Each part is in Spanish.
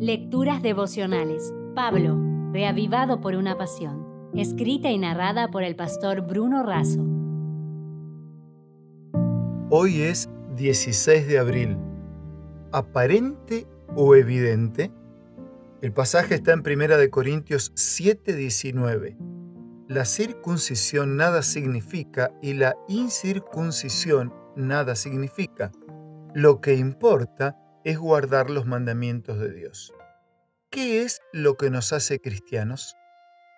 Lecturas devocionales. Pablo, reavivado por una pasión. Escrita y narrada por el pastor Bruno Razo. Hoy es 16 de abril. ¿Aparente o evidente? El pasaje está en 1 Corintios 7:19. La circuncisión nada significa y la incircuncisión nada significa. Lo que importa es guardar los mandamientos de Dios. ¿Qué es lo que nos hace cristianos?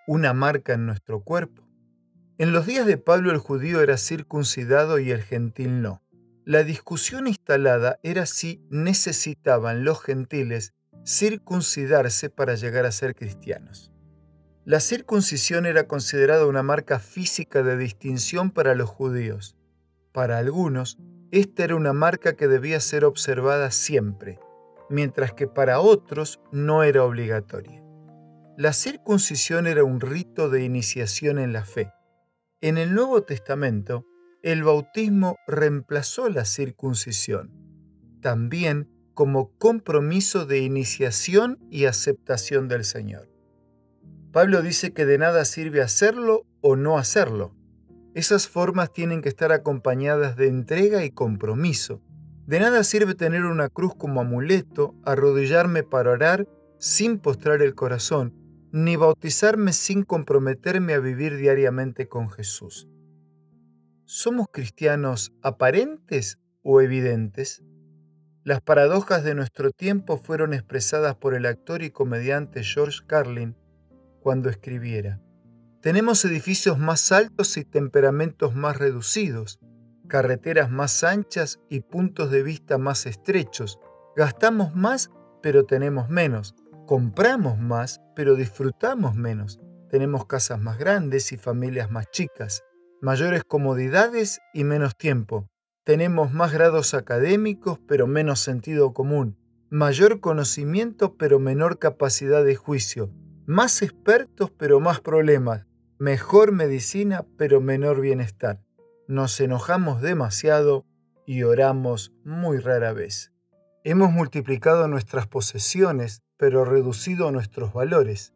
Una marca en nuestro cuerpo. En los días de Pablo el judío era circuncidado y el gentil no. La discusión instalada era si necesitaban los gentiles circuncidarse para llegar a ser cristianos. La circuncisión era considerada una marca física de distinción para los judíos. Para algunos, esta era una marca que debía ser observada siempre, mientras que para otros no era obligatoria. La circuncisión era un rito de iniciación en la fe. En el Nuevo Testamento, el bautismo reemplazó la circuncisión, también como compromiso de iniciación y aceptación del Señor. Pablo dice que de nada sirve hacerlo o no hacerlo, esas formas tienen que estar acompañadas de entrega y compromiso. De nada sirve tener una cruz como amuleto, arrodillarme para orar sin postrar el corazón, ni bautizarme sin comprometerme a vivir diariamente con Jesús. ¿Somos cristianos aparentes o evidentes? Las paradojas de nuestro tiempo fueron expresadas por el actor y comediante George Carlin cuando escribiera, tenemos edificios más altos y temperamentos más reducidos, carreteras más anchas y puntos de vista más estrechos. Gastamos más, pero tenemos menos. Compramos más, pero disfrutamos menos. Tenemos casas más grandes y familias más chicas, mayores comodidades y menos tiempo. Tenemos más grados académicos, pero menos sentido común. Mayor conocimiento, pero menor capacidad de juicio. Más expertos, pero más problemas mejor medicina pero menor bienestar. Nos enojamos demasiado y oramos muy rara vez. Hemos multiplicado nuestras posesiones pero reducido nuestros valores.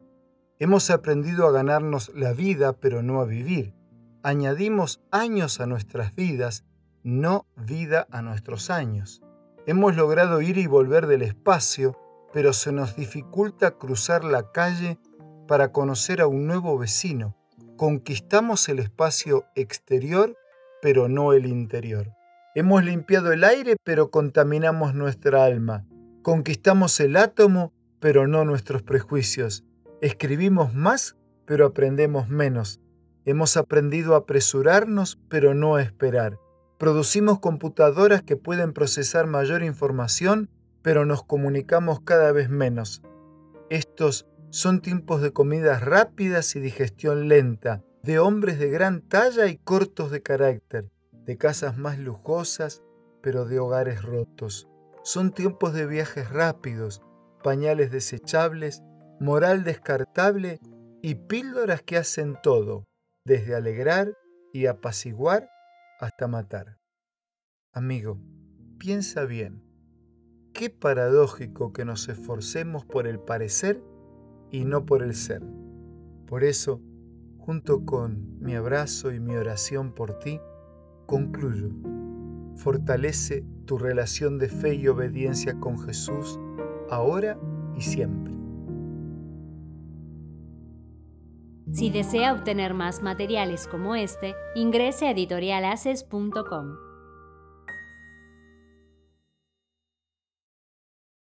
Hemos aprendido a ganarnos la vida pero no a vivir. Añadimos años a nuestras vidas, no vida a nuestros años. Hemos logrado ir y volver del espacio, pero se nos dificulta cruzar la calle para conocer a un nuevo vecino conquistamos el espacio exterior, pero no el interior. Hemos limpiado el aire, pero contaminamos nuestra alma. Conquistamos el átomo, pero no nuestros prejuicios. Escribimos más, pero aprendemos menos. Hemos aprendido a apresurarnos, pero no a esperar. Producimos computadoras que pueden procesar mayor información, pero nos comunicamos cada vez menos. Estos son tiempos de comidas rápidas y digestión lenta, de hombres de gran talla y cortos de carácter, de casas más lujosas, pero de hogares rotos. Son tiempos de viajes rápidos, pañales desechables, moral descartable y píldoras que hacen todo, desde alegrar y apaciguar hasta matar. Amigo, piensa bien. Qué paradójico que nos esforcemos por el parecer y no por el ser. Por eso, junto con mi abrazo y mi oración por ti, concluyo. Fortalece tu relación de fe y obediencia con Jesús ahora y siempre. Si desea obtener más materiales como este, ingrese a editorialaces.com.